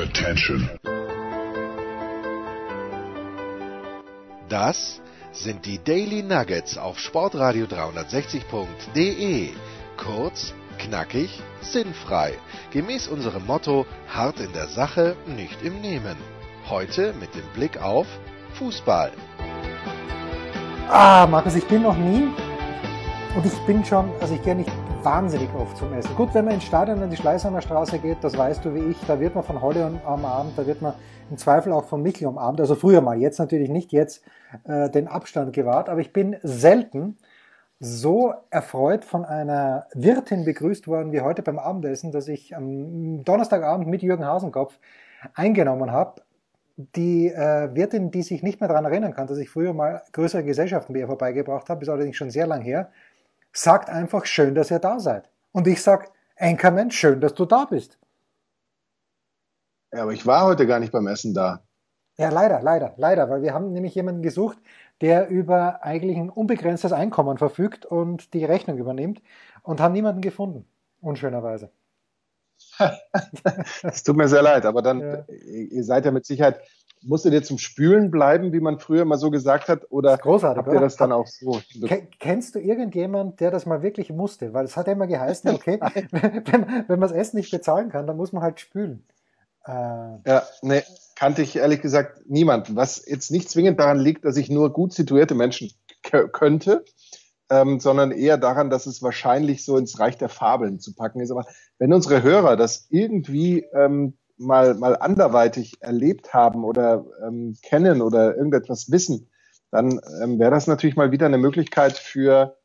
Attention. Das sind die Daily Nuggets auf Sportradio 360.de. Kurz, knackig, sinnfrei. Gemäß unserem Motto: hart in der Sache, nicht im Nehmen. Heute mit dem Blick auf Fußball. Ah, Markus, ich bin noch nie und ich bin schon, also ich gehe nicht wahnsinnig oft zum Essen. Gut, wenn man ins Stadion an die Schleißheimer Straße geht, das weißt du wie ich, da wird man von Holle am Abend, da wird man im Zweifel auch von Michel umarmt. Also früher mal, jetzt natürlich nicht, jetzt äh, den Abstand gewahrt. Aber ich bin selten so erfreut von einer Wirtin begrüßt worden wie heute beim Abendessen, dass ich am Donnerstagabend mit Jürgen Hasenkopf eingenommen habe. Die äh, Wirtin, die sich nicht mehr daran erinnern kann, dass ich früher mal größere Gesellschaften bei ihr vorbeigebracht habe, ist allerdings schon sehr lang her, sagt einfach schön, dass ihr da seid. Und ich sage, Anchorman, schön, dass du da bist. Ja, aber ich war heute gar nicht beim Essen da. Ja, leider, leider, leider, weil wir haben nämlich jemanden gesucht, der über eigentlich ein unbegrenztes Einkommen verfügt und die Rechnung übernimmt und haben niemanden gefunden, unschönerweise. Es tut mir sehr leid, aber dann, ja. ihr seid ja mit Sicherheit, musstet ihr zum Spülen bleiben, wie man früher mal so gesagt hat, oder großartig, habt ihr oder? das dann auch so? Kennst du irgendjemand, der das mal wirklich musste? Weil es hat ja immer geheißen, okay, wenn, wenn man das Essen nicht bezahlen kann, dann muss man halt spülen. Äh, ja, nee, kannte ich ehrlich gesagt niemand. Was jetzt nicht zwingend daran liegt, dass ich nur gut situierte Menschen könnte, ähm, sondern eher daran, dass es wahrscheinlich so ins Reich der Fabeln zu packen ist. Aber wenn unsere Hörer das irgendwie ähm, mal, mal anderweitig erlebt haben oder ähm, kennen oder irgendetwas wissen, dann ähm, wäre das natürlich mal wieder eine Möglichkeit für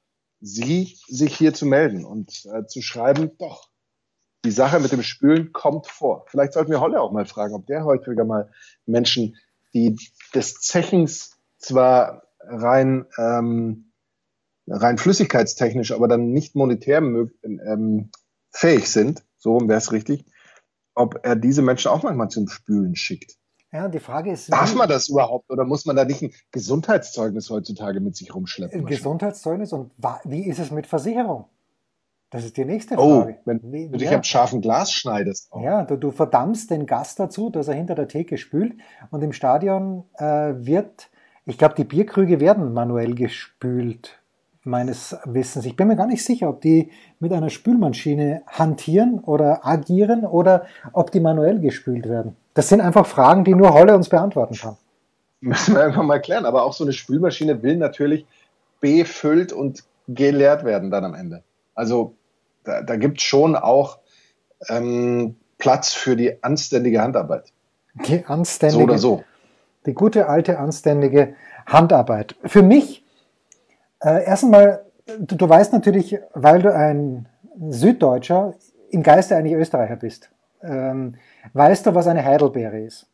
Sie, sich hier zu melden und äh, zu schreiben, doch, die Sache mit dem Spülen kommt vor. Vielleicht sollten wir Holle auch mal fragen, ob der häufiger mal Menschen, die des Zechens zwar rein, ähm, rein flüssigkeitstechnisch, aber dann nicht monetär ähm, fähig sind, so wäre es richtig, ob er diese Menschen auch manchmal zum Spülen schickt. Ja, die Frage ist. Darf man das überhaupt oder muss man da nicht ein Gesundheitszeugnis heutzutage mit sich rumschleppen? Ein Gesundheitszeugnis und wie ist es mit Versicherung? Das ist die nächste oh, Frage. Oh, wenn Wie, du dich ja. am scharfen Glas schneidest. Auch. Ja, du, du verdammst den Gast dazu, dass er hinter der Theke spült und im Stadion äh, wird, ich glaube, die Bierkrüge werden manuell gespült, meines Wissens. Ich bin mir gar nicht sicher, ob die mit einer Spülmaschine hantieren oder agieren oder ob die manuell gespült werden. Das sind einfach Fragen, die nur Holle uns beantworten kann. Müssen wir einfach mal klären. Aber auch so eine Spülmaschine will natürlich befüllt und geleert werden dann am Ende. Also da, da gibt es schon auch ähm, Platz für die anständige Handarbeit. Die anständige. So oder so. Die gute alte anständige Handarbeit. Für mich, äh, erst einmal, du, du weißt natürlich, weil du ein Süddeutscher im Geiste eigentlich Österreicher bist, ähm, weißt du, was eine Heidelbeere ist?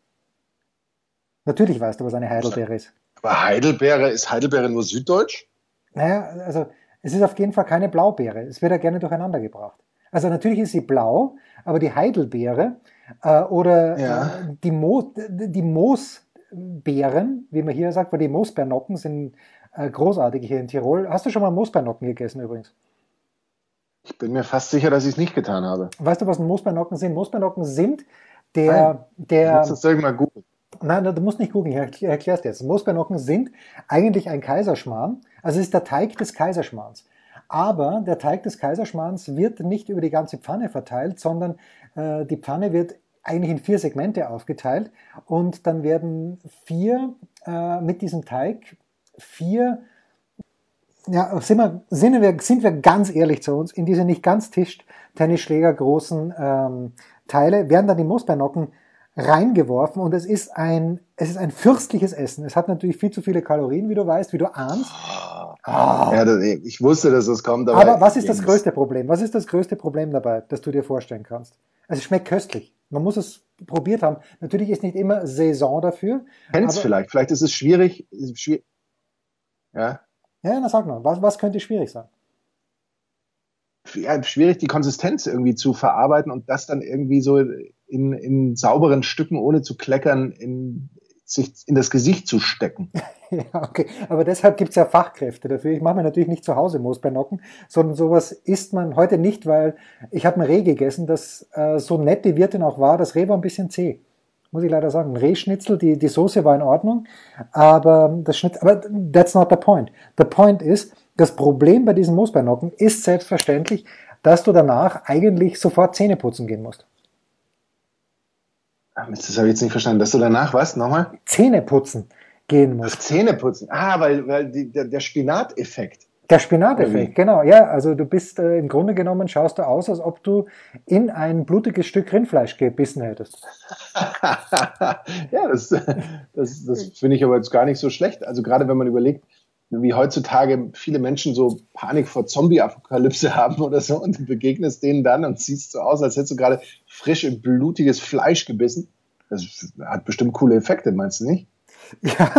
Natürlich weißt du, was eine Heidelbeere ist. Aber Heidelbeere, ist Heidelbeere nur Süddeutsch? Naja, also es ist auf jeden Fall keine Blaubeere. Es wird ja gerne durcheinander gebracht. Also natürlich ist sie blau, aber die Heidelbeere äh, oder ja. äh, die, Mo die Moosbeeren, wie man hier sagt, weil die Moosbeernocken sind großartig hier in Tirol. Hast du schon mal Moosbeernocken gegessen übrigens? Ich bin mir fast sicher, dass ich es nicht getan habe. Weißt du, was Moosbeernocken sind? Moosbeernocken sind der... Nein, der du das mal googeln. Nein, du musst nicht googeln, ich erkläre es dir jetzt. Moosbeernocken sind eigentlich ein Kaiserschmarrn, also es ist der Teig des Kaiserschmarrns. Aber der Teig des Kaiserschmarrns wird nicht über die ganze Pfanne verteilt, sondern äh, die Pfanne wird eigentlich in vier Segmente aufgeteilt und dann werden vier äh, mit diesem Teig vier ja, sind wir, sind, wir, sind wir ganz ehrlich zu uns, in diese nicht ganz Tischtennisschläger großen ähm, Teile werden dann die Moosbeernocken reingeworfen und es ist ein, es ist ein fürstliches Essen. Es hat natürlich viel zu viele Kalorien, wie du weißt, wie du ahnst. Ah. Ja, das, ich wusste, dass es kommt. Aber, aber was ist das größte Problem? Was ist das größte Problem dabei, das du dir vorstellen kannst? Es schmeckt köstlich. Man muss es probiert haben. Natürlich ist nicht immer Saison dafür. Kennst vielleicht. Vielleicht ist es schwierig. schwierig. Ja. Ja, na sag mal. Was, was könnte schwierig sein? Ja, schwierig, die Konsistenz irgendwie zu verarbeiten und das dann irgendwie so in, in sauberen Stücken, ohne zu kleckern, in, sich in das Gesicht zu stecken. Ja, okay. Aber deshalb gibt es ja Fachkräfte dafür. Ich mache mir natürlich nicht zu Hause Moosbeernocken, sondern sowas isst man heute nicht, weil ich habe ein Reh gegessen, das äh, so nett die Wirtin auch war, das Reh war ein bisschen zäh. Muss ich leider sagen. Rehschnitzel, die, die Soße war in Ordnung, aber das Schnitzel, aber that's not the point. The point ist, das Problem bei diesen Moosbeinocken ist selbstverständlich, dass du danach eigentlich sofort Zähne putzen gehen musst. Das habe ich jetzt nicht verstanden. Dass du danach was? Nochmal? Zähne putzen gehen musst. Ach, Zähne putzen. Ah, weil, weil die, der, der Spinateffekt. Der Spinateffekt, genau. Ja, also du bist äh, im Grunde genommen schaust du aus, als ob du in ein blutiges Stück Rindfleisch gebissen hättest. ja, das, das, das finde ich aber jetzt gar nicht so schlecht. Also gerade wenn man überlegt, wie heutzutage viele Menschen so Panik vor Zombie-Apokalypse haben oder so und du begegnest denen dann und siehst so aus, als hättest du gerade frisch und blutiges Fleisch gebissen. Das hat bestimmt coole Effekte, meinst du nicht? Ja,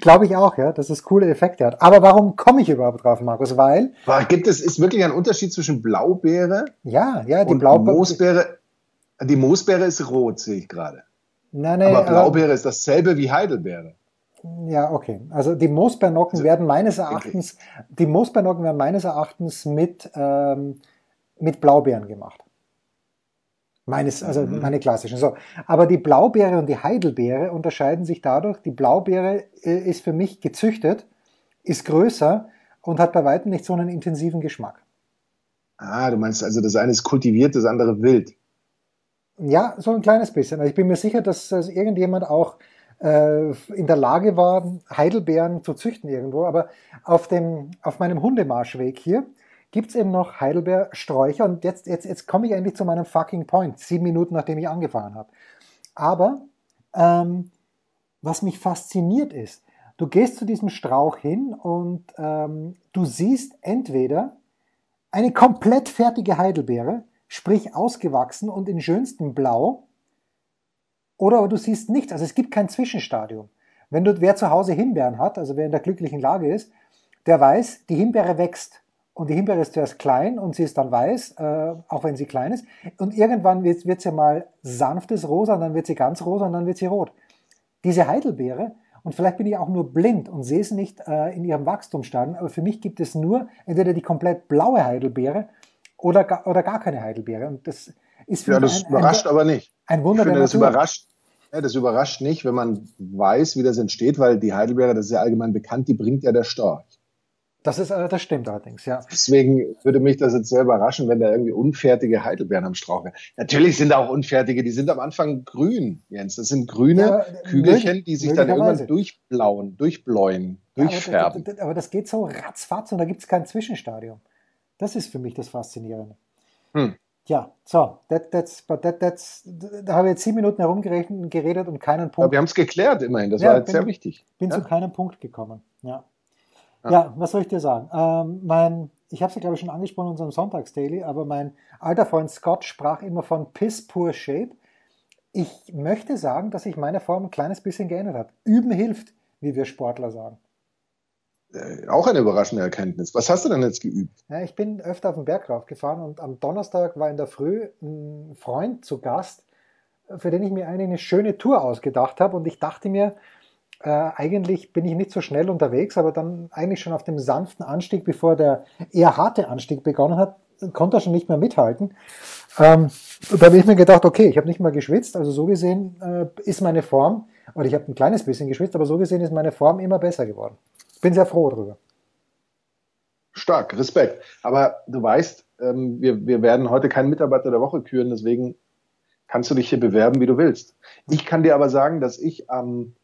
glaube ich auch, ja, dass es coole Effekte hat. Aber warum komme ich überhaupt drauf, Markus? Weil. Gibt es, ist wirklich ein Unterschied zwischen Blaubeere ja, ja, die Blaubeere. Moosbeere? Die Moosbeere ist rot, sehe ich gerade. Nein, nein, Aber Blaubeere äh, ist dasselbe wie Heidelbeere. Ja, okay. Also die Moosbeernocken also, werden meines Erachtens, okay. die Moosbeernocken werden meines Erachtens mit, ähm, mit Blaubeeren gemacht. Meines, also mhm. meine klassischen. So. Aber die Blaubeere und die Heidelbeere unterscheiden sich dadurch, die Blaubeere äh, ist für mich gezüchtet, ist größer und hat bei weitem nicht so einen intensiven Geschmack. Ah, du meinst also, das eine ist kultiviert, das andere wild. Ja, so ein kleines bisschen. Also ich bin mir sicher, dass, dass irgendjemand auch äh, in der Lage war, Heidelbeeren zu züchten irgendwo. Aber auf, dem, auf meinem Hundemarschweg hier gibt's eben noch Heidelbeersträucher. Und jetzt, jetzt, jetzt komme ich endlich zu meinem fucking Point, sieben Minuten nachdem ich angefangen habe. Aber ähm, was mich fasziniert ist, du gehst zu diesem Strauch hin und ähm, du siehst entweder eine komplett fertige Heidelbeere, sprich ausgewachsen und in schönstem Blau, oder aber du siehst nichts. Also es gibt kein Zwischenstadium. Wenn du, wer zu Hause Himbeeren hat, also wer in der glücklichen Lage ist, der weiß, die Himbeere wächst. Und die Himbeere ist zuerst klein und sie ist dann weiß, äh, auch wenn sie klein ist. Und irgendwann wird, wird sie mal sanftes Rosa, und dann wird sie ganz rosa und dann wird sie rot. Diese Heidelbeere, und vielleicht bin ich auch nur blind und sehe es nicht äh, in ihrem Wachstumsstadium, aber für mich gibt es nur entweder die komplett blaue Heidelbeere oder, oder gar keine Heidelbeere. Und das ist für ja, das ein, überrascht ein, aber nicht. Ein Wunder ich finde, das überrascht, ja, das überrascht nicht, wenn man weiß, wie das entsteht, weil die Heidelbeere, das ist ja allgemein bekannt, die bringt ja der Storch. Das ist, äh, das stimmt allerdings, ja. Deswegen würde mich das jetzt sehr überraschen, wenn da irgendwie unfertige Heidelbeeren am Strauch wären. Natürlich sind da auch unfertige, die sind am Anfang grün, Jens. Das sind grüne ja, Kügelchen, die sich dann irgendwann durchblauen, durchbläuen, durchfärben. Aber, aber, das geht so ratzfatz und da gibt es kein Zwischenstadium. Das ist für mich das Faszinierende. Hm. Ja, so, that, that's, but that, that's, da habe ich jetzt sieben Minuten herumgeredet und keinen Punkt. Aber wir haben es geklärt immerhin, das ja, war jetzt bin, sehr wichtig. Bin ja? zu keinem Punkt gekommen, ja. Ja. Ja, was soll ich dir sagen? Ähm, mein, ich habe es ja glaube ich schon angesprochen in unserem Sonntagsdaily, aber mein alter Freund Scott sprach immer von Piss Poor Shape. Ich möchte sagen, dass sich meine Form ein kleines bisschen geändert hat. Üben hilft, wie wir Sportler sagen. Äh, auch eine überraschende Erkenntnis. Was hast du denn jetzt geübt? Ja, ich bin öfter auf den Berg raufgefahren und am Donnerstag war in der Früh ein Freund zu Gast, für den ich mir eigentlich eine schöne Tour ausgedacht habe und ich dachte mir, äh, eigentlich bin ich nicht so schnell unterwegs, aber dann eigentlich schon auf dem sanften Anstieg, bevor der eher harte Anstieg begonnen hat, konnte er schon nicht mehr mithalten. Ähm, da habe ich mir gedacht, okay, ich habe nicht mal geschwitzt, also so gesehen äh, ist meine Form, oder ich habe ein kleines bisschen geschwitzt, aber so gesehen ist meine Form immer besser geworden. Bin sehr froh darüber. Stark, Respekt. Aber du weißt, ähm, wir, wir werden heute keinen Mitarbeiter der Woche küren, deswegen kannst du dich hier bewerben, wie du willst. Ich kann dir aber sagen, dass ich am,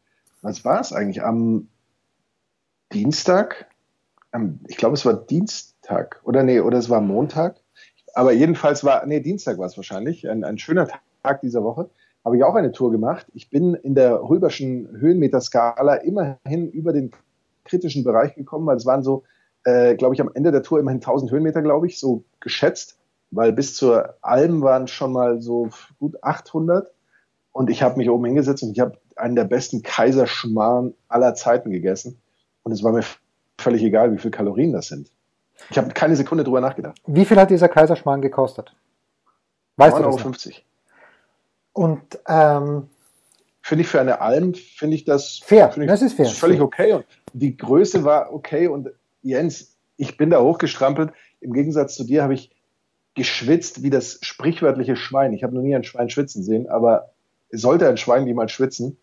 was war es eigentlich, am Dienstag, am, ich glaube, es war Dienstag, oder nee, oder es war Montag, aber jedenfalls war, nee, Dienstag war es wahrscheinlich, ein, ein schöner Tag dieser Woche, habe ich auch eine Tour gemacht. Ich bin in der Röberschen Höhenmeterskala immerhin über den kritischen Bereich gekommen, weil es waren so, äh, glaube ich, am Ende der Tour immerhin 1000 Höhenmeter, glaube ich, so geschätzt, weil bis zur Alm waren schon mal so gut 800 und ich habe mich oben hingesetzt und ich habe einen der besten Kaiserschmarrn aller Zeiten gegessen und es war mir völlig egal, wie viel Kalorien das sind. Ich habe keine Sekunde drüber nachgedacht. Wie viel hat dieser Kaiserschmarrn gekostet? Weißt 9,50 Euro. Und ähm, finde ich für eine Alm, finde ich das, fair. Ich, das ist fair. Völlig okay. Und die Größe war okay. Und Jens, ich bin da hochgestrampelt. Im Gegensatz zu dir habe ich geschwitzt wie das sprichwörtliche Schwein. Ich habe noch nie ein Schwein schwitzen sehen, aber sollte ein Schwein wie mal schwitzen,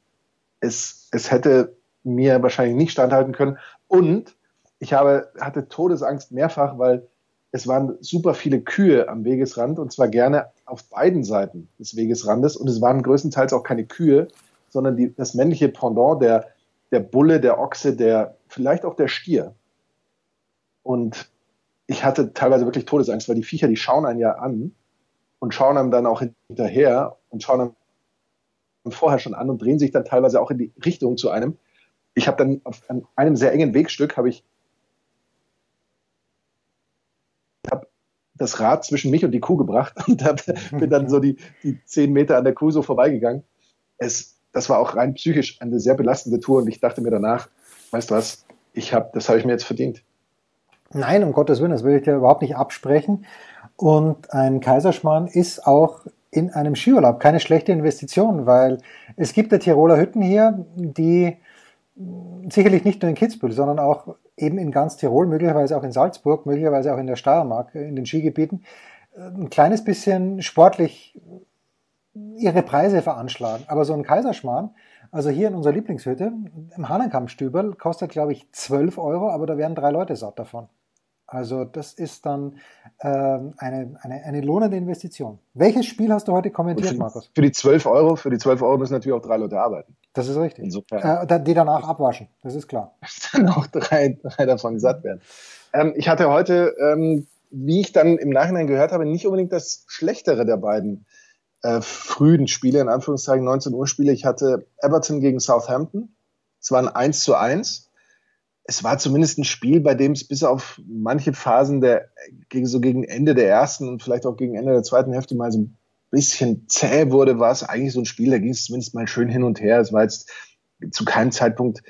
es, es hätte mir wahrscheinlich nicht standhalten können. Und ich habe, hatte Todesangst mehrfach, weil es waren super viele Kühe am Wegesrand und zwar gerne auf beiden Seiten des Wegesrandes. Und es waren größtenteils auch keine Kühe, sondern die, das männliche Pendant, der, der Bulle, der Ochse, der, vielleicht auch der Stier. Und ich hatte teilweise wirklich Todesangst, weil die Viecher, die schauen einen ja an und schauen einem dann auch hinterher und schauen einem vorher schon an und drehen sich dann teilweise auch in die Richtung zu einem. Ich habe dann auf einem sehr engen Wegstück habe ich hab das Rad zwischen mich und die Kuh gebracht und hab, bin dann so die, die zehn Meter an der Kuh so vorbeigegangen. Es, das war auch rein psychisch eine sehr belastende Tour und ich dachte mir danach, weißt du was, ich habe, das habe ich mir jetzt verdient. Nein, um Gottes Willen, das will ich dir überhaupt nicht absprechen. Und ein Kaiserschmarrn ist auch in einem Skiurlaub keine schlechte Investition, weil es gibt ja Tiroler Hütten hier, die sicherlich nicht nur in Kitzbühel, sondern auch eben in ganz Tirol, möglicherweise auch in Salzburg, möglicherweise auch in der Steiermark, in den Skigebieten, ein kleines bisschen sportlich ihre Preise veranschlagen. Aber so ein Kaiserschmarrn, also hier in unserer Lieblingshütte, im Hahnenkampfstüberl, kostet, glaube ich, 12 Euro, aber da werden drei Leute satt davon. Also das ist dann äh, eine, eine, eine lohnende Investition. Welches Spiel hast du heute kommentiert, für, Markus? Für die 12 Euro, für die 12 Euro müssen natürlich auch drei Leute arbeiten. Das ist richtig. Insofern. Äh, die danach abwaschen, das ist klar. Dann auch drei, drei davon satt werden. Ähm, ich hatte heute, ähm, wie ich dann im Nachhinein gehört habe, nicht unbedingt das Schlechtere der beiden äh, frühen Spiele, in Anführungszeichen 19 Uhr Spiele. Ich hatte Everton gegen Southampton. Es war ein 1 zu 1 es war zumindest ein Spiel, bei dem es bis auf manche Phasen der, so gegen Ende der ersten und vielleicht auch gegen Ende der zweiten Hälfte mal so ein bisschen zäh wurde, war es eigentlich so ein Spiel, da ging es zumindest mal schön hin und her. Es war jetzt zu keinem Zeitpunkt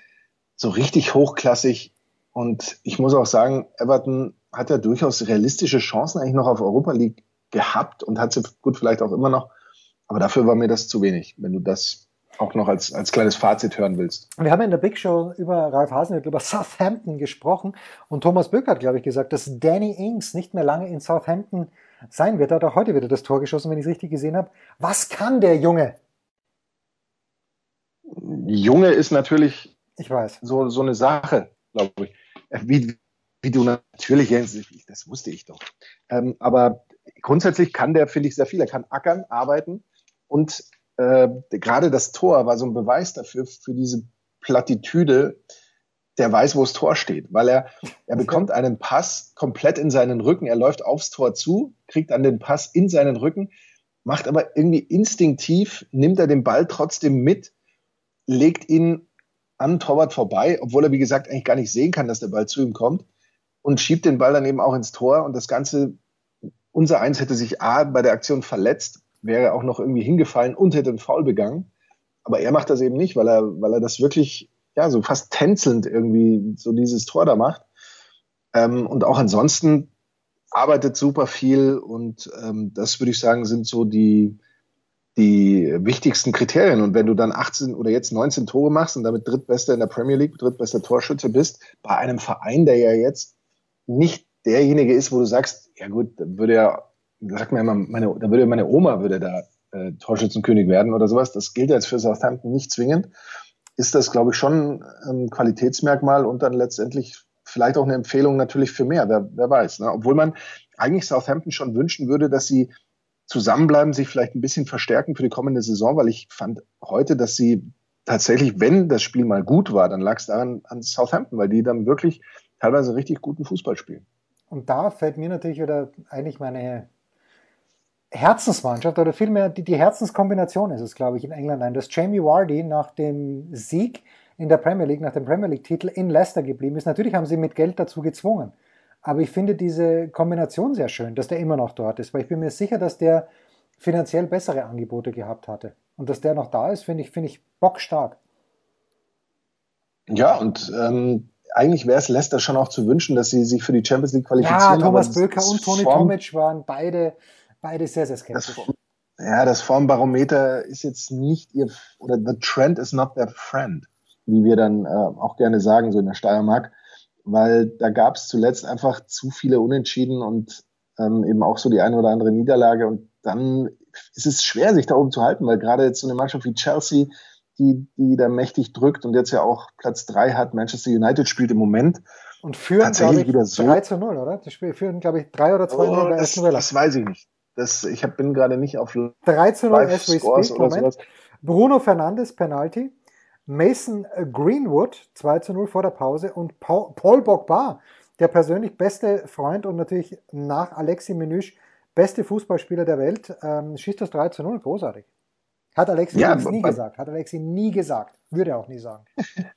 so richtig hochklassig. Und ich muss auch sagen, Everton hat ja durchaus realistische Chancen eigentlich noch auf Europa League gehabt und hat sie gut vielleicht auch immer noch. Aber dafür war mir das zu wenig, wenn du das auch noch als, als kleines Fazit hören willst. Wir haben in der Big Show über Ralf Hasenhüttl, über Southampton gesprochen und Thomas Böck hat, glaube ich, gesagt, dass Danny Ings nicht mehr lange in Southampton sein wird. Er hat auch heute wieder das Tor geschossen, wenn ich es richtig gesehen habe. Was kann der Junge? Junge ist natürlich ich weiß. So, so eine Sache, glaube ich. Wie, wie du natürlich, das wusste ich doch. Ähm, aber grundsätzlich kann der, finde ich, sehr viel. Er kann ackern, arbeiten und äh, gerade das Tor war so ein Beweis dafür, für diese Plattitüde, der weiß, wo das Tor steht, weil er, er bekommt einen Pass komplett in seinen Rücken, er läuft aufs Tor zu, kriegt dann den Pass in seinen Rücken, macht aber irgendwie instinktiv, nimmt er den Ball trotzdem mit, legt ihn an Torwart vorbei, obwohl er, wie gesagt, eigentlich gar nicht sehen kann, dass der Ball zu ihm kommt und schiebt den Ball dann eben auch ins Tor. Und das Ganze, unser Eins hätte sich A bei der Aktion verletzt wäre auch noch irgendwie hingefallen und hätte einen Foul begangen. Aber er macht das eben nicht, weil er, weil er das wirklich, ja, so fast tänzelnd irgendwie so dieses Tor da macht. Ähm, und auch ansonsten arbeitet super viel und ähm, das würde ich sagen, sind so die, die wichtigsten Kriterien. Und wenn du dann 18 oder jetzt 19 Tore machst und damit drittbester in der Premier League, drittbester Torschütze bist, bei einem Verein, der ja jetzt nicht derjenige ist, wo du sagst, ja gut, würde er sagt mir immer, meine, da würde meine Oma würde da äh, Torschützenkönig werden oder sowas. Das gilt jetzt für Southampton nicht zwingend. Ist das, glaube ich, schon ein Qualitätsmerkmal und dann letztendlich vielleicht auch eine Empfehlung natürlich für mehr, wer, wer weiß. Ne? Obwohl man eigentlich Southampton schon wünschen würde, dass sie zusammenbleiben, sich vielleicht ein bisschen verstärken für die kommende Saison, weil ich fand heute, dass sie tatsächlich, wenn das Spiel mal gut war, dann lag es daran an Southampton, weil die dann wirklich teilweise richtig guten Fußball spielen. Und da fällt mir natürlich wieder eigentlich meine Herzensmannschaft oder vielmehr die, die Herzenskombination ist es, glaube ich, in England ein, dass Jamie Vardy nach dem Sieg in der Premier League, nach dem Premier League-Titel in Leicester geblieben ist. Natürlich haben sie mit Geld dazu gezwungen. Aber ich finde diese Kombination sehr schön, dass der immer noch dort ist, weil ich bin mir sicher, dass der finanziell bessere Angebote gehabt hatte. Und dass der noch da ist, finde ich, finde ich bockstark. Ja, und ähm, eigentlich wäre es Leicester schon auch zu wünschen, dass sie sich für die Champions League qualifizieren. Ja, Thomas Böker und Toni Tomic waren beide Beide sehr, sehr skeptisch. Das, ja, das Formbarometer ist jetzt nicht ihr, oder the trend is not their friend, wie wir dann äh, auch gerne sagen, so in der Steiermark, weil da gab es zuletzt einfach zu viele Unentschieden und ähm, eben auch so die eine oder andere Niederlage und dann es ist schwer, sich da oben zu halten, weil gerade jetzt so eine Mannschaft wie Chelsea, die, die da mächtig drückt und jetzt ja auch Platz drei hat, Manchester United spielt im Moment. Und führen, tatsächlich ich, wieder so. 3 zu 0, oder? Die führen, glaube ich, 3 oder 2 oh, 0 bei das, Das weiß ich nicht. Das, ich hab, bin gerade nicht auf 3 zu 0 as we speak, Moment. Bruno Fernandes, Penalty. Mason Greenwood, 2 zu 0 vor der Pause. Und Paul, Bogba, der persönlich beste Freund und natürlich nach Alexi Menüsch beste Fußballspieler der Welt, ähm, schießt das 3 zu 0. Großartig. Hat Alexi ja, nie gesagt. Hat Alexi nie gesagt. Würde er auch nie sagen.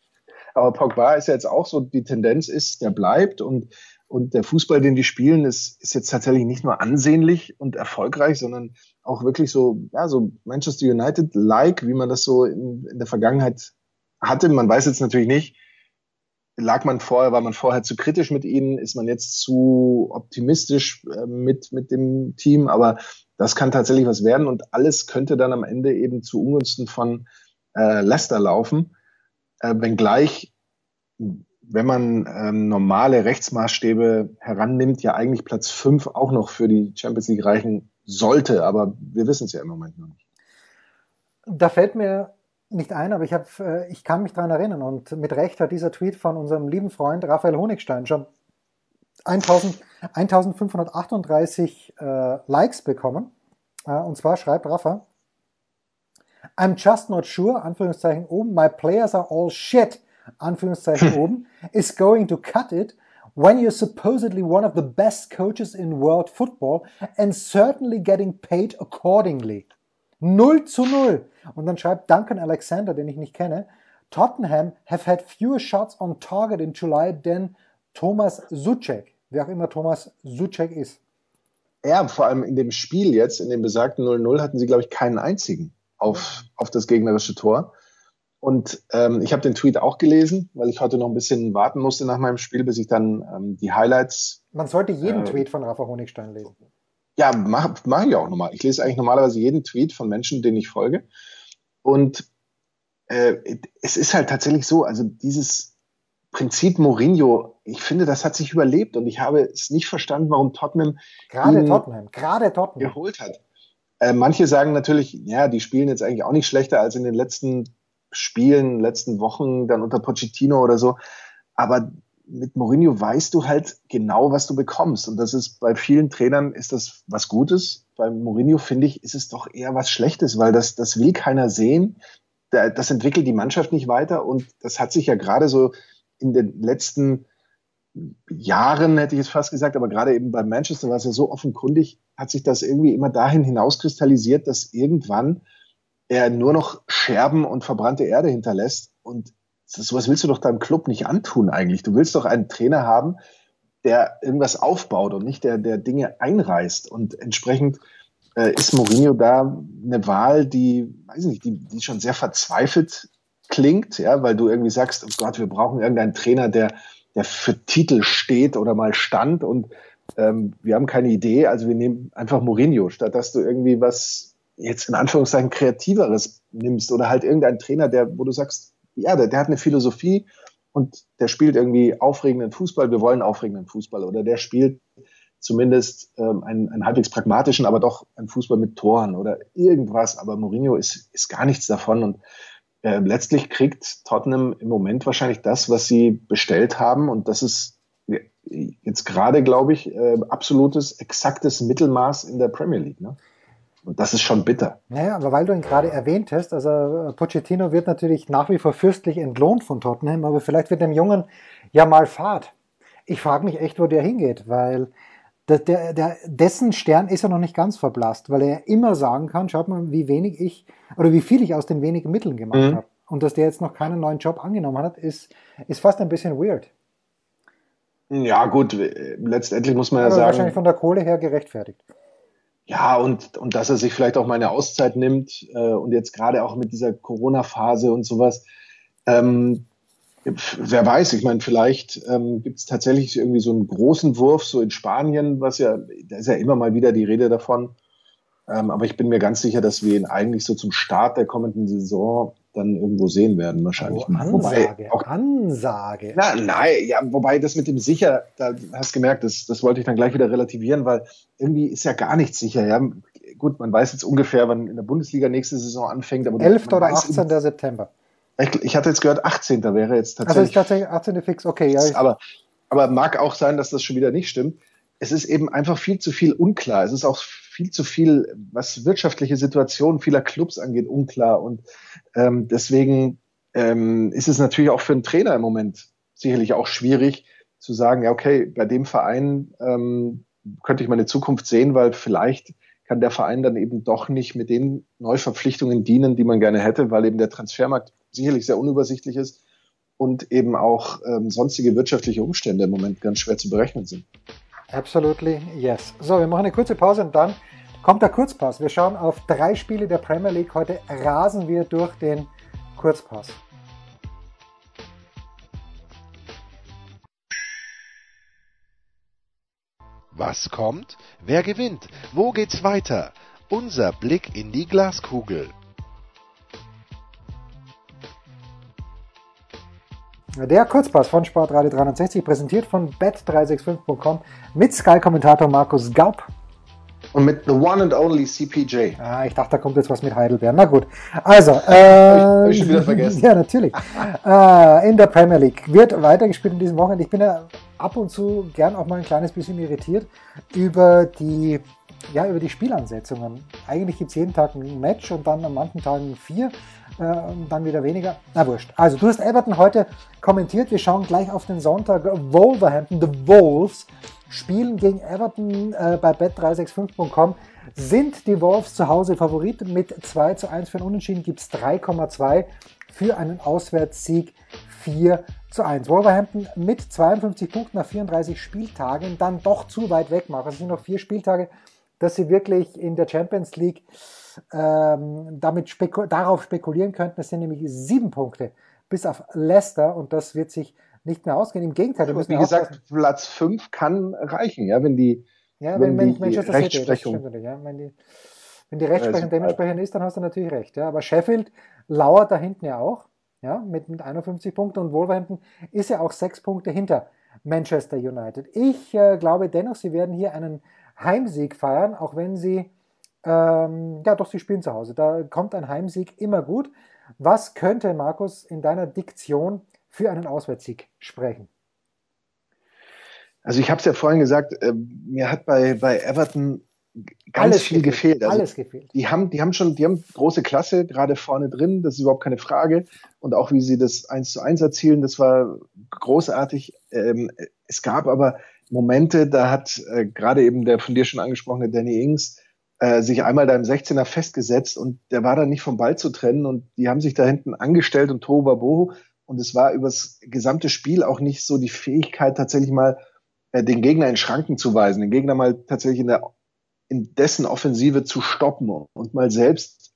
Aber Pogba ist ja jetzt auch so, die Tendenz ist, der bleibt und, und der Fußball, den die spielen, ist, ist jetzt tatsächlich nicht nur ansehnlich und erfolgreich, sondern auch wirklich so, ja, so Manchester United-like, wie man das so in, in der Vergangenheit hatte. Man weiß jetzt natürlich nicht, lag man vorher, war man vorher zu kritisch mit ihnen, ist man jetzt zu optimistisch äh, mit, mit dem Team, aber das kann tatsächlich was werden und alles könnte dann am Ende eben zu Ungunsten von äh, Leicester laufen, äh, wenngleich, wenn man ähm, normale Rechtsmaßstäbe herannimmt, ja eigentlich Platz fünf auch noch für die Champions League reichen sollte, aber wir wissen es ja im Moment noch nicht. Da fällt mir nicht ein, aber ich, hab, äh, ich kann mich daran erinnern und mit Recht hat dieser Tweet von unserem lieben Freund Raphael Honigstein schon 1000, 1538 äh, Likes bekommen. Äh, und zwar schreibt Rafa, I'm just not sure, Anführungszeichen oben, my players are all shit, Anführungszeichen oben, is going to cut it when you're supposedly one of the best coaches in world football and certainly getting paid accordingly. 0 zu 0. Und dann schreibt Duncan Alexander, den ich nicht kenne, Tottenham have had fewer shots on target in July than Thomas Suchek, wer auch immer Thomas Suchek ist. Ja, vor allem in dem Spiel jetzt, in dem besagten 0-0, hatten sie, glaube ich, keinen einzigen auf, auf das gegnerische Tor. Und ähm, ich habe den Tweet auch gelesen, weil ich heute noch ein bisschen warten musste nach meinem Spiel, bis ich dann ähm, die Highlights. Man sollte jeden äh, Tweet von Rafa Honigstein lesen. Ja, mache mach ich auch nochmal. Ich lese eigentlich normalerweise jeden Tweet von Menschen, denen ich folge. Und äh, es ist halt tatsächlich so, also dieses Prinzip Mourinho, ich finde, das hat sich überlebt und ich habe es nicht verstanden, warum Tottenham gerade Tottenham, gerade Tottenham geholt hat. Äh, manche sagen natürlich, ja, die spielen jetzt eigentlich auch nicht schlechter als in den letzten Spielen, letzten Wochen, dann unter Pochettino oder so. Aber mit Mourinho weißt du halt genau, was du bekommst. Und das ist bei vielen Trainern ist das was Gutes. Bei Mourinho finde ich, ist es doch eher was Schlechtes, weil das, das will keiner sehen. Das entwickelt die Mannschaft nicht weiter. Und das hat sich ja gerade so in den letzten Jahren, hätte ich jetzt fast gesagt, aber gerade eben bei Manchester war es ja so offenkundig, hat sich das irgendwie immer dahin hinauskristallisiert, dass irgendwann er nur noch Scherben und verbrannte Erde hinterlässt. Und sowas willst du doch deinem Club nicht antun eigentlich. Du willst doch einen Trainer haben, der irgendwas aufbaut und nicht der, der Dinge einreißt. Und entsprechend äh, ist Mourinho da eine Wahl, die, weiß nicht, die, die schon sehr verzweifelt klingt, ja, weil du irgendwie sagst, oh Gott, wir brauchen irgendeinen Trainer, der, der für Titel steht oder mal stand und ähm, wir haben keine Idee, also wir nehmen einfach Mourinho, statt dass du irgendwie was jetzt in Anführungszeichen kreativeres nimmst oder halt irgendein Trainer, der, wo du sagst, ja, der, der hat eine Philosophie und der spielt irgendwie aufregenden Fußball, wir wollen aufregenden Fußball oder der spielt zumindest ähm, einen, einen halbwegs pragmatischen, aber doch einen Fußball mit Toren oder irgendwas. Aber Mourinho ist, ist gar nichts davon und äh, letztlich kriegt Tottenham im Moment wahrscheinlich das, was sie bestellt haben und das ist jetzt gerade, glaube ich, äh, absolutes, exaktes Mittelmaß in der Premier League. Ne? Und das ist schon bitter. Naja, aber weil du ihn gerade erwähnt hast, also äh, Pochettino wird natürlich nach wie vor fürstlich entlohnt von Tottenham, aber vielleicht wird dem Jungen ja mal Fahrt. Ich frage mich echt, wo der hingeht, weil der, der, der, dessen Stern ist ja noch nicht ganz verblasst, weil er immer sagen kann, schaut mal, wie wenig ich oder wie viel ich aus den wenigen Mitteln gemacht mhm. habe. Und dass der jetzt noch keinen neuen Job angenommen hat, ist, ist fast ein bisschen weird. Ja, gut, letztendlich muss man ja sagen. Wahrscheinlich von der Kohle her gerechtfertigt. Ja, und, und dass er sich vielleicht auch mal eine Auszeit nimmt äh, und jetzt gerade auch mit dieser Corona-Phase und sowas. Ähm, wer weiß, ich meine, vielleicht ähm, gibt es tatsächlich irgendwie so einen großen Wurf, so in Spanien, was ja, da ist ja immer mal wieder die Rede davon. Ähm, aber ich bin mir ganz sicher, dass wir ihn eigentlich so zum Start der kommenden Saison dann irgendwo sehen werden, wahrscheinlich. Oh, Ansage, wobei, auch, Ansage. Na, nein, ja, wobei das mit dem sicher, da hast gemerkt, das, das wollte ich dann gleich wieder relativieren, weil irgendwie ist ja gar nichts sicher. Ja. gut, man weiß jetzt ungefähr, wann in der Bundesliga nächste Saison anfängt. Aber 11. oder 18. Im, September. Ich, ich, hatte jetzt gehört, 18. wäre jetzt tatsächlich. Also ist tatsächlich 18. fix, okay. Ja, aber, aber mag auch sein, dass das schon wieder nicht stimmt. Es ist eben einfach viel zu viel unklar. Es ist auch viel zu viel, was wirtschaftliche Situationen vieler Clubs angeht, unklar. Und ähm, deswegen ähm, ist es natürlich auch für einen Trainer im Moment sicherlich auch schwierig zu sagen, ja, okay, bei dem Verein ähm, könnte ich meine Zukunft sehen, weil vielleicht kann der Verein dann eben doch nicht mit den Neuverpflichtungen dienen, die man gerne hätte, weil eben der Transfermarkt sicherlich sehr unübersichtlich ist und eben auch ähm, sonstige wirtschaftliche Umstände im Moment ganz schwer zu berechnen sind. Absolutely, yes. So, wir machen eine kurze Pause und dann kommt der Kurzpass. Wir schauen auf drei Spiele der Premier League. Heute rasen wir durch den Kurzpass. Was kommt? Wer gewinnt? Wo geht's weiter? Unser Blick in die Glaskugel. Der Kurzpass von Sportradio 360, präsentiert von bet365.com mit Sky-Kommentator Markus Gaub. Und mit The One and Only CPJ. Ah, ich dachte, da kommt jetzt was mit Heidelberg. Na gut. Also, äh, Hab ich schon wieder vergessen. ja, natürlich. äh, in der Premier League wird weitergespielt in diesem Wochenende. Ich bin ja ab und zu gern auch mal ein kleines bisschen irritiert über die ja, über die Spielansetzungen. Eigentlich gibt es jeden Tag ein Match und dann an manchen Tagen vier, äh, dann wieder weniger. Na wurscht. Also, du hast Everton heute kommentiert. Wir schauen gleich auf den Sonntag. Wolverhampton, The Wolves, spielen gegen Everton äh, bei bet365.com. Sind die Wolves zu Hause Favorit mit 2 zu 1 für einen Unentschieden gibt es 3,2 für einen Auswärtssieg 4 zu 1. Wolverhampton mit 52 Punkten nach 34 Spieltagen dann doch zu weit weg machen. Es sind noch vier Spieltage, dass sie wirklich in der Champions League ähm, damit speku darauf spekulieren könnten. Es sind nämlich sieben Punkte bis auf Leicester und das wird sich nicht mehr ausgehen. Im Gegenteil, wir wie gesagt, Platz 5 kann reichen, ja, wenn die, ja, wenn, wenn, die Manchester Rechtsprechung. City, ja, wenn die, wenn die Rechtsprechung dementsprechend ist, dann hast du natürlich recht. Ja. Aber Sheffield lauert da hinten ja auch, ja, mit, mit 51 Punkten und Wolverhampton ist ja auch sechs Punkte hinter Manchester United. Ich äh, glaube dennoch, sie werden hier einen Heimsieg feiern, auch wenn sie, ähm, ja doch, sie spielen zu Hause. Da kommt ein Heimsieg immer gut. Was könnte, Markus, in deiner Diktion für einen Auswärtssieg sprechen? Also ich habe es ja vorhin gesagt, äh, mir hat bei, bei Everton ganz alles viel gefehlt. Also alles gefehlt. Die haben, die haben schon, die haben große Klasse gerade vorne drin, das ist überhaupt keine Frage. Und auch wie sie das eins zu eins erzielen, das war großartig. Ähm, es gab aber Momente, da hat äh, gerade eben der von dir schon angesprochene Danny Ings äh, sich einmal da im 16er festgesetzt und der war dann nicht vom Ball zu trennen und die haben sich da hinten angestellt und Tohuwabohu und es war übers gesamte Spiel auch nicht so die Fähigkeit, tatsächlich mal äh, den Gegner in Schranken zu weisen, den Gegner mal tatsächlich in, der, in dessen Offensive zu stoppen und mal selbst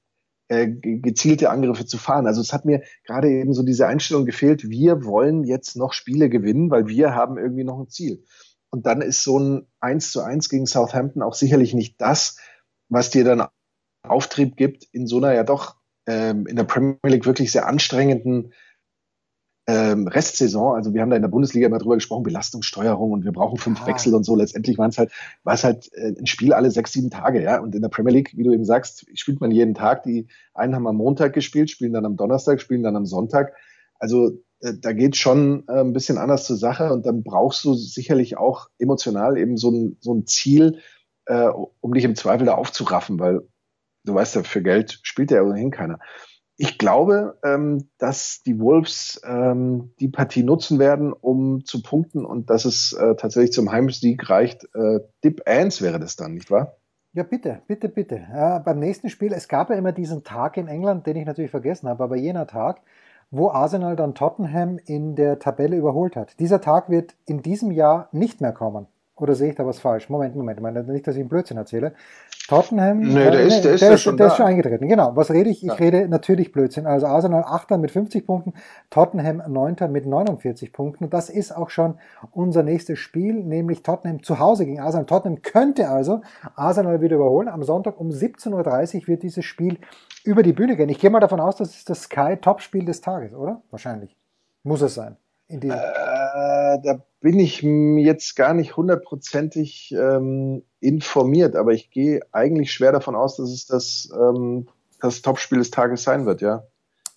äh, gezielte Angriffe zu fahren. Also es hat mir gerade eben so diese Einstellung gefehlt, wir wollen jetzt noch Spiele gewinnen, weil wir haben irgendwie noch ein Ziel. Und dann ist so ein 1 zu 1 gegen Southampton auch sicherlich nicht das, was dir dann Auftrieb gibt in so einer ja doch ähm, in der Premier League wirklich sehr anstrengenden ähm, Restsaison, also wir haben da in der Bundesliga immer drüber gesprochen, Belastungssteuerung und wir brauchen fünf ah. Wechsel und so. Letztendlich waren es halt, war es halt äh, ein Spiel alle sechs, sieben Tage, ja. Und in der Premier League, wie du eben sagst, spielt man jeden Tag. Die einen haben am Montag gespielt, spielen dann am Donnerstag, spielen dann am Sonntag. Also äh, da geht schon äh, ein bisschen anders zur Sache und dann brauchst du sicherlich auch emotional eben so ein, so ein Ziel, äh, um dich im Zweifel da aufzuraffen, weil du weißt ja, für Geld spielt ja ohnehin keiner. Ich glaube, ähm, dass die Wolves ähm, die Partie nutzen werden, um zu punkten und dass es äh, tatsächlich zum Heimsieg reicht. Äh, Dip Ans wäre das dann, nicht wahr? Ja, bitte, bitte, bitte. Ja, beim nächsten Spiel, es gab ja immer diesen Tag in England, den ich natürlich vergessen habe, aber jener Tag, wo Arsenal dann Tottenham in der Tabelle überholt hat. Dieser Tag wird in diesem Jahr nicht mehr kommen. Oder sehe ich da was falsch? Moment, Moment, ich meine nicht, dass ich einen Blödsinn erzähle. Tottenham. Nee, der, äh, ist, der, der, ist, der, ist, schon, der ist schon eingetreten. Genau. Was rede ich? Ich ja. rede natürlich Blödsinn. Also Arsenal 8. mit 50 Punkten, Tottenham 9. mit 49 Punkten. Und das ist auch schon unser nächstes Spiel, nämlich Tottenham zu Hause gegen Arsenal. Tottenham könnte also Arsenal wieder überholen. Am Sonntag um 17.30 Uhr wird dieses Spiel über die Bühne gehen. Ich gehe mal davon aus, das ist das Sky-Top-Spiel des Tages, oder? Wahrscheinlich. Muss es sein. Äh, da bin ich jetzt gar nicht hundertprozentig ähm, informiert, aber ich gehe eigentlich schwer davon aus, dass es das, ähm, das Topspiel des Tages sein wird, ja.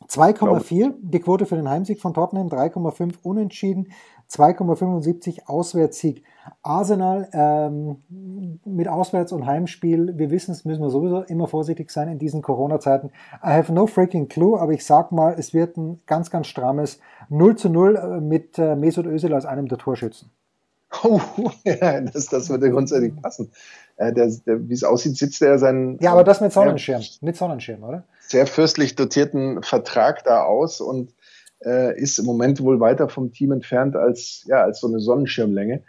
2,4 die Quote für den Heimsieg von Tottenham, 3,5 unentschieden, 2,75 Auswärtssieg. Arsenal ähm, mit Auswärts- und Heimspiel, wir wissen es, müssen wir sowieso immer vorsichtig sein in diesen Corona-Zeiten. I have no freaking clue, aber ich sag mal, es wird ein ganz, ganz strammes 0 zu 0 äh, mit äh, Mesut Özil als einem der Torschützen. Oh, ja, das, das würde grundsätzlich passen. Äh, wie es aussieht, sitzt er seinen. Ja, aber das mit Sonnenschirm. Ja, mit Sonnenschirm, oder? Sehr fürstlich dotierten Vertrag da aus und äh, ist im Moment wohl weiter vom Team entfernt als, ja, als so eine Sonnenschirmlänge.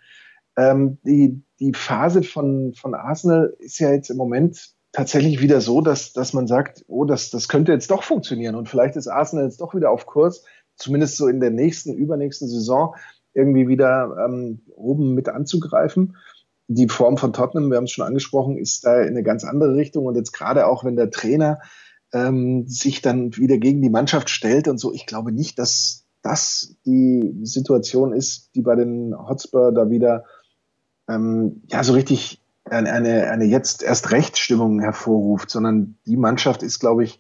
Ähm, die, die Phase von, von Arsenal ist ja jetzt im Moment tatsächlich wieder so, dass, dass man sagt, oh, das, das könnte jetzt doch funktionieren und vielleicht ist Arsenal jetzt doch wieder auf Kurs, zumindest so in der nächsten, übernächsten Saison irgendwie wieder ähm, oben mit anzugreifen. Die Form von Tottenham, wir haben es schon angesprochen, ist da in eine ganz andere Richtung und jetzt gerade auch, wenn der Trainer ähm, sich dann wieder gegen die Mannschaft stellt und so. Ich glaube nicht, dass das die Situation ist, die bei den Hotspur da wieder ähm, ja so richtig eine, eine, eine jetzt erst Rechtsstimmung hervorruft, sondern die Mannschaft ist, glaube ich,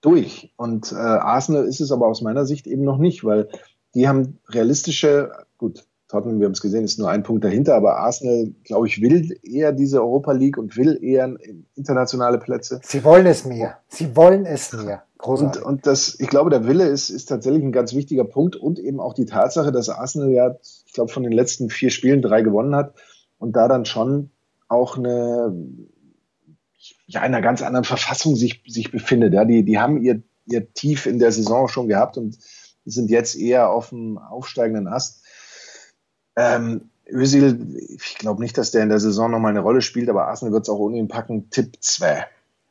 durch. Und äh, Arsenal ist es aber aus meiner Sicht eben noch nicht, weil die haben realistische, gut, Tottenham, wir haben es gesehen, ist nur ein Punkt dahinter, aber Arsenal, glaube ich, will eher diese Europa League und will eher internationale Plätze. Sie wollen es mehr. Sie wollen es mehr. Großartig. Und, und das, ich glaube, der Wille ist, ist tatsächlich ein ganz wichtiger Punkt und eben auch die Tatsache, dass Arsenal ja, ich glaube, von den letzten vier Spielen drei gewonnen hat und da dann schon auch eine, ja, in einer ganz anderen Verfassung sich, sich befindet. Ja, die, die haben ihr, ihr Tief in der Saison schon gehabt und sind jetzt eher auf dem aufsteigenden Ast. Ähm, Özil, ich glaube nicht, dass der in der Saison nochmal eine Rolle spielt, aber Arsenal wird es auch ohne ihn packen. Tipp 2.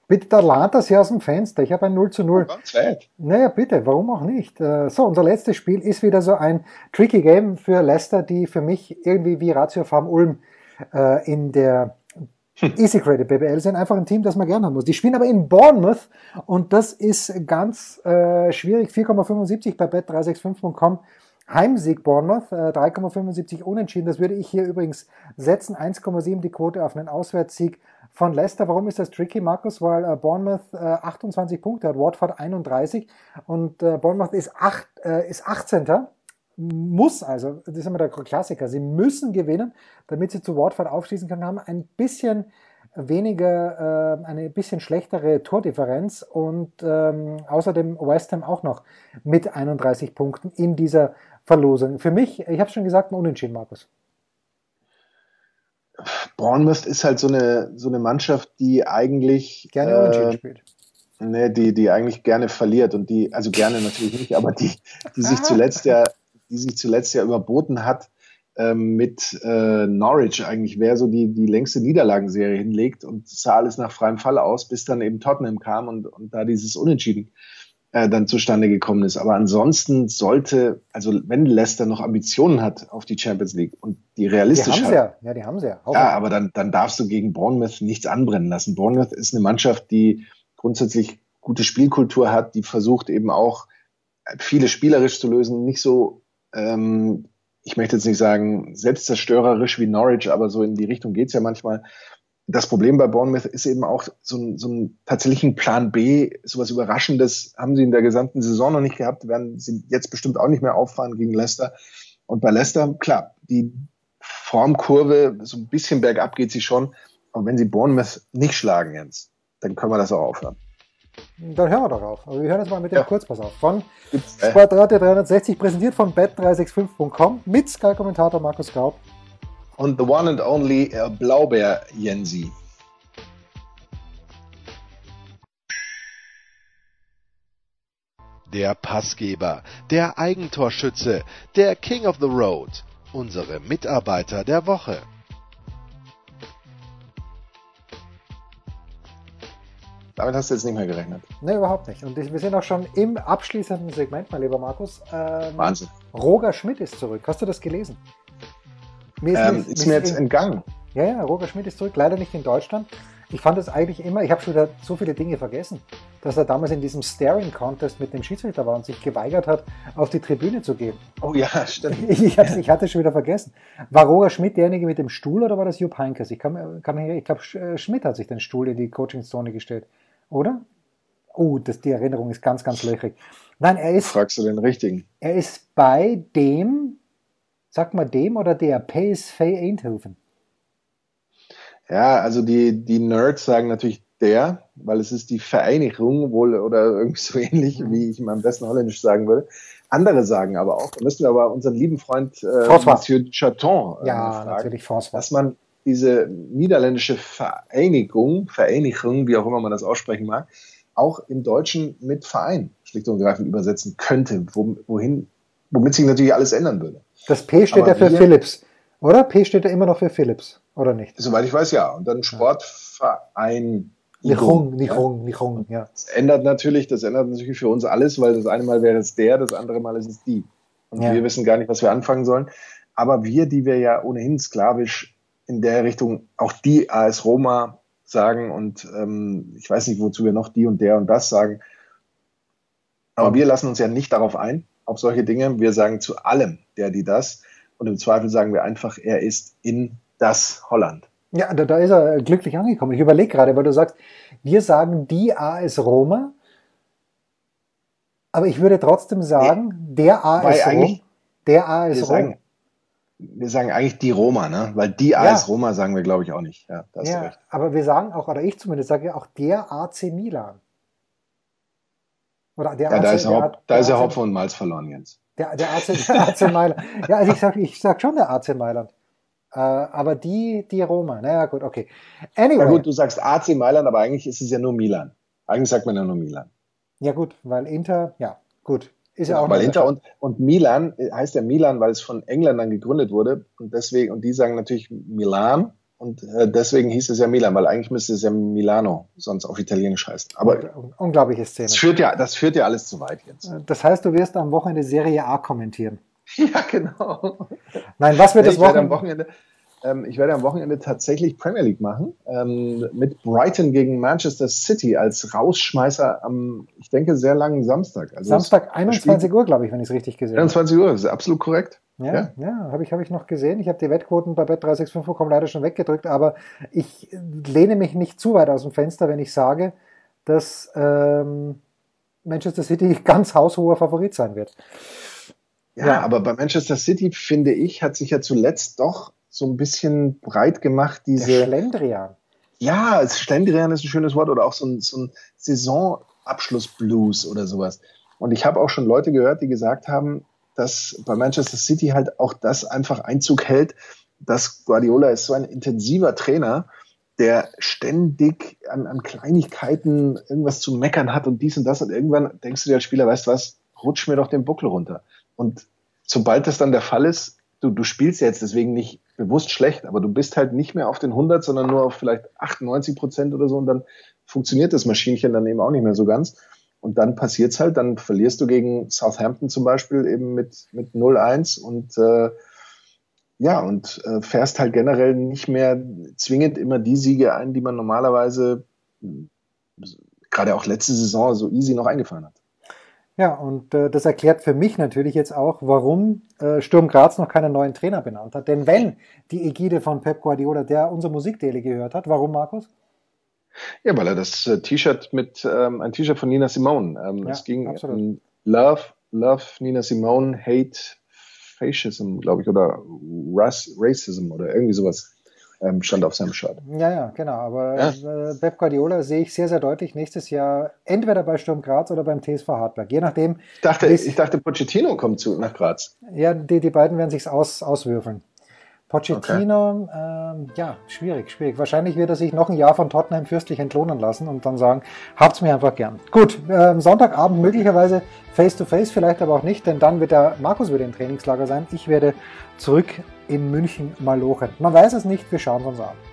Bitte, da lahnt das ja aus dem Fenster. Ich habe ein 0 zu 0. Ganz weit. Naja, bitte, warum auch nicht? Äh, so, unser letztes Spiel ist wieder so ein tricky Game für Leicester, die für mich irgendwie wie Ratio Farm Ulm äh, in der Easy Credit BBL sind einfach ein Team, das man gerne haben muss. Die spielen aber in Bournemouth und das ist ganz äh, schwierig. 4,75 bei bet365.com Heimsieg Bournemouth, äh, 3,75 unentschieden. Das würde ich hier übrigens setzen. 1,7 die Quote auf einen Auswärtssieg von Leicester. Warum ist das tricky, Markus? Weil äh, Bournemouth äh, 28 Punkte hat, Watford 31 und äh, Bournemouth ist, 8, äh, ist 18. Muss also, das ist immer der Klassiker, sie müssen gewinnen, damit sie zu Watford aufschließen können, haben ein bisschen weniger, äh, eine bisschen schlechtere Tordifferenz und ähm, außerdem West Ham auch noch mit 31 Punkten in dieser Verlosung. Für mich, ich habe schon gesagt, ein Unentschieden, Markus. Bournemouth ist halt so eine, so eine Mannschaft, die eigentlich gerne äh, Unentschieden spielt. Ne, die, die eigentlich gerne verliert und die, also gerne natürlich nicht, aber die, die sich zuletzt ja, die sich zuletzt ja überboten hat, ähm, mit äh, Norwich eigentlich, wer so die, die längste Niederlagenserie hinlegt und sah alles nach freiem Fall aus, bis dann eben Tottenham kam und, und da dieses Unentschieden äh, dann zustande gekommen ist. Aber ansonsten sollte, also wenn Leicester noch Ambitionen hat auf die Champions League und die realistisch die haben hat, ja. ja, die haben sie ja. Auch ja, aber dann, dann darfst du gegen Bournemouth nichts anbrennen lassen. Bournemouth ist eine Mannschaft, die grundsätzlich gute Spielkultur hat, die versucht eben auch viele spielerisch zu lösen, nicht so ähm, ich möchte jetzt nicht sagen selbstzerstörerisch wie Norwich, aber so in die Richtung geht's ja manchmal das Problem bei Bournemouth ist eben auch so ein, so ein tatsächlichen Plan B, sowas Überraschendes haben sie in der gesamten Saison noch nicht gehabt, werden sie jetzt bestimmt auch nicht mehr auffahren gegen Leicester. Und bei Leicester, klar, die Formkurve, so ein bisschen bergab geht sie schon, aber wenn sie Bournemouth nicht schlagen, Jens, dann können wir das auch aufhören. Dann hören wir doch auf. Also wir hören jetzt mal mit dem ja. Kurzpass auf. Von Sportradio 360, präsentiert von bet365.com mit Sky-Kommentator Markus Gaub und the one and only uh, Blaubeer Jensi. Der Passgeber, der Eigentorschütze, der King of the Road, unsere Mitarbeiter der Woche. Damit hast du jetzt nicht mehr gerechnet. Ne, überhaupt nicht. Und wir sind auch schon im abschließenden Segment, mein lieber Markus. Ähm, Wahnsinn. Roger Schmidt ist zurück. Hast du das gelesen? Mir ist, ähm, ist mir jetzt entgangen. Ja, ja, Roger Schmidt ist zurück, leider nicht in Deutschland. Ich fand es eigentlich immer, ich habe schon wieder so viele Dinge vergessen, dass er damals in diesem Staring Contest mit dem Schiedsrichter war und sich geweigert hat, auf die Tribüne zu gehen. Oh ja, stimmt. Ich, ich, hatte, ich hatte es schon wieder vergessen. War Roger Schmidt derjenige mit dem Stuhl oder war das Jupp Heinkes? Ich, kann, kann, ich glaube, äh, Schmidt hat sich den Stuhl in die Coachingzone gestellt, oder? Oh, das, die Erinnerung ist ganz, ganz löchrig. Nein, er ist. Fragst du den richtigen? Er ist bei dem, sag mal dem oder der PSV Eindhoven. Ja, also die, die Nerds sagen natürlich der, weil es ist die Vereinigung wohl oder irgendwie so ähnlich, mhm. wie ich im besten Holländisch sagen würde. Andere sagen aber auch, da müssen wir aber unseren lieben Freund äh, Monsieur Chaton äh, ja, fragen, natürlich François. dass man diese niederländische Vereinigung, Vereinigung, wie auch immer man das aussprechen mag, auch im Deutschen mit Verein schlicht und ergreifend übersetzen könnte, wohin, womit sich natürlich alles ändern würde. Das P steht aber ja für wir, Philips, oder? P steht ja immer noch für Philips, oder nicht? Soweit ich weiß, ja. Und dann Sportverein. Nichung, Nichung, Nichung, ja. Das ändert natürlich, das ändert natürlich für uns alles, weil das eine Mal wäre es der, das andere Mal ist es die. Und ja. wir wissen gar nicht, was wir anfangen sollen. Aber wir, die wir ja ohnehin sklavisch in der Richtung auch die AS Roma sagen und ähm, ich weiß nicht, wozu wir noch die und der und das sagen. Aber wir lassen uns ja nicht darauf ein, auf solche Dinge. Wir sagen zu allem der, die das. Und im Zweifel sagen wir einfach, er ist in das Holland. Ja, da, da ist er glücklich angekommen. Ich überlege gerade, weil du sagst, wir sagen die AS Roma, aber ich würde trotzdem sagen, nee, der AS Roma, der AS Roma. Sagen, wir sagen eigentlich die Roma, ne? Weil die AS ja. Roma sagen wir, glaube ich, auch nicht. Ja, ja aber wir sagen auch, oder ich zumindest sage ja auch der AC Milan. Oder der ja, AC, da ist, Haupt, da ist ja Hopfen und Malz verloren, Jens. Der, der, AC, der AC Mailand. Ja, also ich sag, ich sag schon der AC Mailand. Äh, aber die, die Roma, naja, gut, okay. Anyway. Ja gut, du sagst AC Mailand, aber eigentlich ist es ja nur Milan. Eigentlich sagt man ja nur Milan. Ja gut, weil Inter, ja, gut. Ist ja, ja auch weil Inter und, und Milan heißt ja Milan, weil es von Engländern gegründet wurde und deswegen und die sagen natürlich Milan und äh, deswegen hieß es ja Milan, weil eigentlich müsste es ja Milano sonst auf Italienisch heißen. Aber unglaubliche Szene. Das führt ja, das führt ja alles zu weit jetzt. Das heißt, du wirst am Wochenende Serie A kommentieren. Ja, genau. Nein, was wird das Wochenende? Wochenende ähm, ich werde am Wochenende tatsächlich Premier League machen, ähm, mit Brighton gegen Manchester City als Rausschmeißer am, ich denke, sehr langen Samstag. Also Samstag 21 Uhr, glaube ich, wenn ich es richtig gesehen habe. 21 Uhr, ist absolut korrekt. Ja, ja, ja habe ich, hab ich noch gesehen. Ich habe die Wettquoten bei Bet365.com leider schon weggedrückt, aber ich lehne mich nicht zu weit aus dem Fenster, wenn ich sage, dass ähm, Manchester City ganz haushoher Favorit sein wird. Ja, ja, aber bei Manchester City, finde ich, hat sich ja zuletzt doch so ein bisschen breit gemacht, diese. Der Schlendrian. Ja, Schlendrian ist ein schönes Wort oder auch so ein, so ein Saisonabschluss-Blues oder sowas. Und ich habe auch schon Leute gehört, die gesagt haben, dass bei Manchester City halt auch das einfach Einzug hält, dass Guardiola ist so ein intensiver Trainer, der ständig an, an Kleinigkeiten irgendwas zu meckern hat und dies und das und irgendwann denkst du dir als Spieler, weißt du was, rutsch mir doch den Buckel runter. Und sobald das dann der Fall ist, du, du spielst jetzt deswegen nicht bewusst schlecht, aber du bist halt nicht mehr auf den 100, sondern nur auf vielleicht 98 Prozent oder so und dann funktioniert das Maschinchen dann eben auch nicht mehr so ganz. Und dann passiert's halt, dann verlierst du gegen Southampton zum Beispiel eben mit, mit 0-1 und äh, ja, und äh, fährst halt generell nicht mehr zwingend immer die Siege ein, die man normalerweise gerade auch letzte Saison so easy noch eingefahren hat. Ja, und äh, das erklärt für mich natürlich jetzt auch, warum äh, Sturm Graz noch keinen neuen Trainer benannt hat. Denn wenn die Ägide von Pep Guardiola, der unser Musikdaily gehört hat, warum, Markus? Ja, weil er das äh, T-Shirt mit, ähm, ein T-Shirt von Nina Simone. Ähm, ja, es ging um Love, Love Nina Simone, Hate Fascism, glaube ich, oder Racism oder irgendwie sowas ähm, stand auf seinem Shirt. Ja, ja, genau. Aber ja. Äh, Pep Guardiola sehe ich sehr, sehr deutlich nächstes Jahr entweder bei Sturm Graz oder beim TSV Hartberg. Je nachdem. Ich dachte, ich dachte Pochettino kommt zu, nach Graz. Ja, die, die beiden werden sich aus, auswürfeln. Pochettino, okay. ähm, ja, schwierig, schwierig. Wahrscheinlich wird er sich noch ein Jahr von Tottenham fürstlich entlohnen lassen und dann sagen, habt's mir einfach gern. Gut, ähm, Sonntagabend möglicherweise face to face, vielleicht aber auch nicht, denn dann wird der Markus wieder im Trainingslager sein. Ich werde zurück in München malochen. Man weiß es nicht, wir schauen uns an.